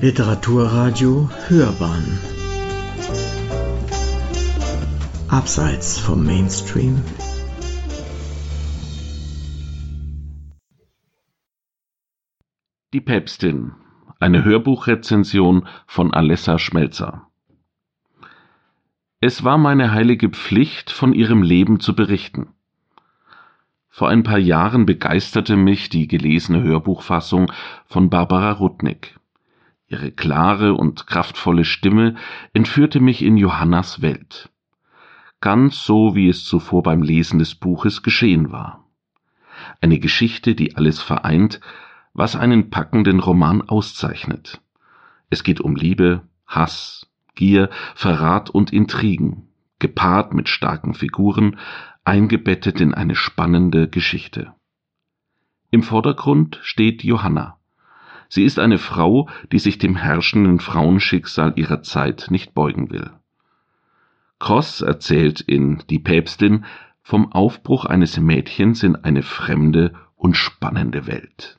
Literaturradio Hörbahn Abseits vom Mainstream Die Päpstin. Eine Hörbuchrezension von Alessa Schmelzer. Es war meine heilige Pflicht, von ihrem Leben zu berichten. Vor ein paar Jahren begeisterte mich die gelesene Hörbuchfassung von Barbara Rudnick. Ihre klare und kraftvolle Stimme entführte mich in Johannas Welt. Ganz so, wie es zuvor beim Lesen des Buches geschehen war. Eine Geschichte, die alles vereint, was einen packenden Roman auszeichnet. Es geht um Liebe, Hass, Gier, Verrat und Intrigen, gepaart mit starken Figuren, eingebettet in eine spannende Geschichte. Im Vordergrund steht Johanna. Sie ist eine Frau, die sich dem herrschenden Frauenschicksal ihrer Zeit nicht beugen will. Cross erzählt in Die Päpstin vom Aufbruch eines Mädchens in eine fremde und spannende Welt.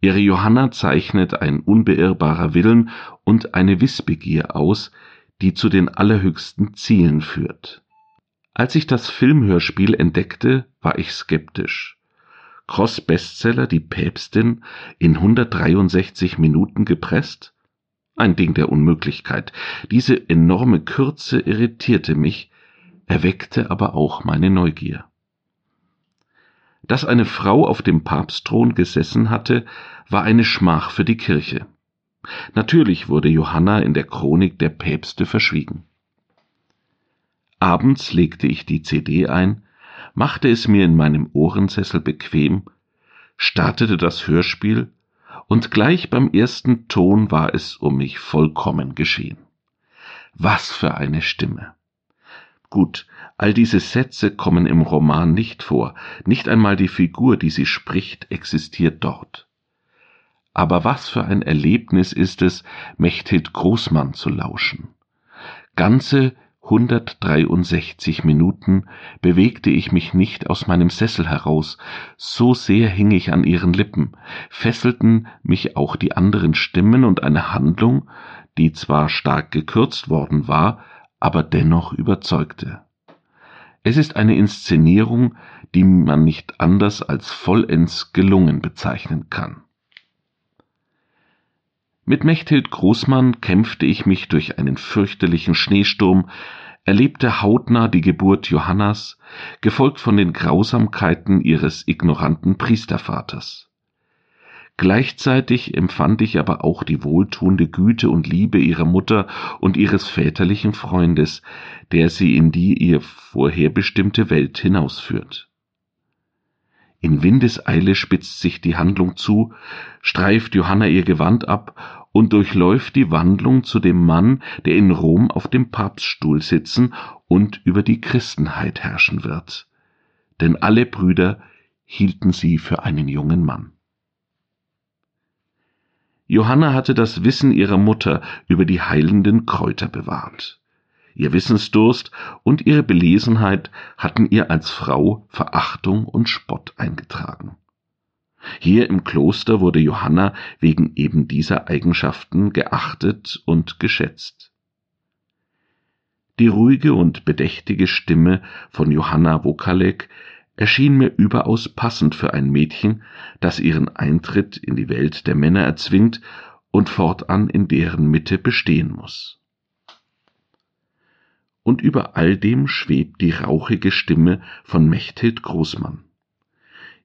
Ihre Johanna zeichnet ein unbeirrbarer Willen und eine Wissbegier aus, die zu den allerhöchsten Zielen führt. Als ich das Filmhörspiel entdeckte, war ich skeptisch. Cross Bestseller Die Päpstin in 163 Minuten gepresst? Ein Ding der Unmöglichkeit. Diese enorme Kürze irritierte mich, erweckte aber auch meine Neugier. Dass eine Frau auf dem Papstthron gesessen hatte, war eine Schmach für die Kirche. Natürlich wurde Johanna in der Chronik der Päpste verschwiegen. Abends legte ich die CD ein, machte es mir in meinem Ohrensessel bequem, startete das Hörspiel, und gleich beim ersten Ton war es um mich vollkommen geschehen. Was für eine Stimme. Gut, all diese Sätze kommen im Roman nicht vor, nicht einmal die Figur, die sie spricht, existiert dort. Aber was für ein Erlebnis ist es, Mechthild Großmann zu lauschen. Ganze 163 Minuten bewegte ich mich nicht aus meinem Sessel heraus, so sehr hing ich an ihren Lippen, fesselten mich auch die anderen Stimmen und eine Handlung, die zwar stark gekürzt worden war, aber dennoch überzeugte. Es ist eine Inszenierung, die man nicht anders als vollends gelungen bezeichnen kann. Mit Mechthild Großmann kämpfte ich mich durch einen fürchterlichen Schneesturm, erlebte hautnah die Geburt Johannas, gefolgt von den Grausamkeiten ihres ignoranten Priestervaters. Gleichzeitig empfand ich aber auch die wohltuende Güte und Liebe ihrer Mutter und ihres väterlichen Freundes, der sie in die ihr vorherbestimmte Welt hinausführt. In Windeseile spitzt sich die Handlung zu, streift Johanna ihr Gewand ab und durchläuft die Wandlung zu dem Mann, der in Rom auf dem Papststuhl sitzen und über die Christenheit herrschen wird. Denn alle Brüder hielten sie für einen jungen Mann. Johanna hatte das Wissen ihrer Mutter über die heilenden Kräuter bewahrt. Ihr Wissensdurst und ihre Belesenheit hatten ihr als Frau Verachtung und Spott eingetragen. Hier im Kloster wurde Johanna wegen eben dieser Eigenschaften geachtet und geschätzt. Die ruhige und bedächtige Stimme von Johanna Wokalek erschien mir überaus passend für ein Mädchen, das ihren Eintritt in die Welt der Männer erzwingt und fortan in deren Mitte bestehen muss und über all dem schwebt die rauchige Stimme von Mechthild Großmann.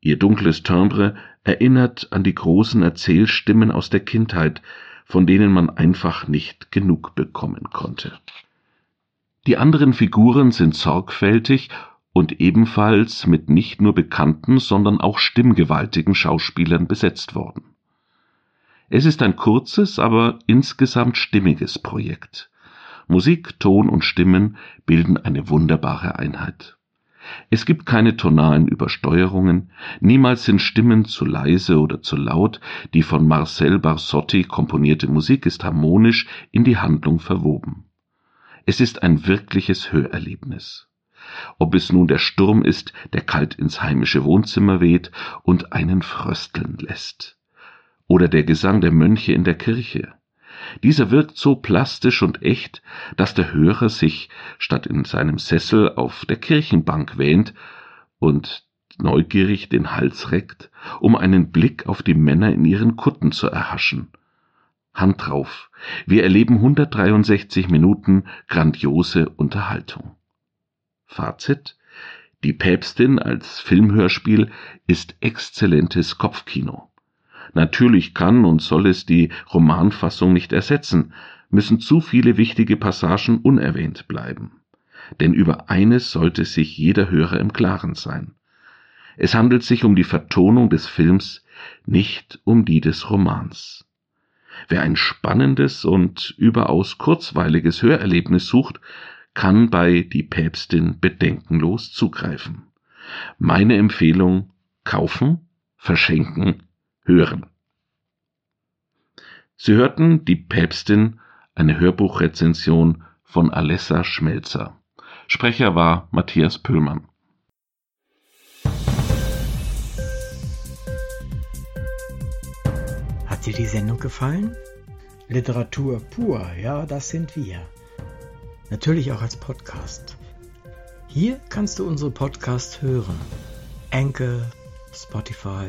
Ihr dunkles Timbre erinnert an die großen Erzählstimmen aus der Kindheit, von denen man einfach nicht genug bekommen konnte. Die anderen Figuren sind sorgfältig und ebenfalls mit nicht nur bekannten, sondern auch stimmgewaltigen Schauspielern besetzt worden. Es ist ein kurzes, aber insgesamt stimmiges Projekt. Musik, Ton und Stimmen bilden eine wunderbare Einheit. Es gibt keine tonalen Übersteuerungen, niemals sind Stimmen zu leise oder zu laut, die von Marcel Barsotti komponierte Musik ist harmonisch in die Handlung verwoben. Es ist ein wirkliches Hörerlebnis. Ob es nun der Sturm ist, der kalt ins heimische Wohnzimmer weht und einen frösteln lässt, oder der Gesang der Mönche in der Kirche, Dieser wirkt so plastisch und echt, dass der Hörer sich statt in seinem Sessel auf der Kirchenbank wähnt und neugierig den Hals reckt, um einen Blick auf die Männer in ihren Kutten zu erhaschen. Hand drauf, wir erleben 163 Minuten grandiose Unterhaltung. Fazit Die Päpstin als Filmhörspiel ist exzellentes Kopfkino. Natürlich kann und soll es die Romanfassung nicht ersetzen, müssen zu viele wichtige Passagen unerwähnt bleiben. Denn über eines sollte sich jeder Hörer im Klaren sein. Es handelt sich um die Vertonung des Films, nicht um die des Romans. Wer ein spannendes und überaus kurzweiliges Hörerlebnis sucht, kann bei Die Päpstin bedenkenlos zugreifen. Meine Empfehlung kaufen, verschenken, hören. Sie hörten Die Päpstin, eine Hörbuchrezension von Alessa Schmelzer. Sprecher war Matthias Pöllmann. Hat dir die Sendung gefallen? Literatur pur, ja, das sind wir. Natürlich auch als Podcast. Hier kannst du unsere Podcasts hören. Anchor, Spotify,